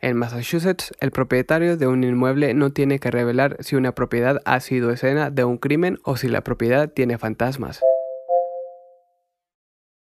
En Massachusetts, el propietario de un inmueble no tiene que revelar si una propiedad ha sido escena de un crimen o si la propiedad tiene fantasmas.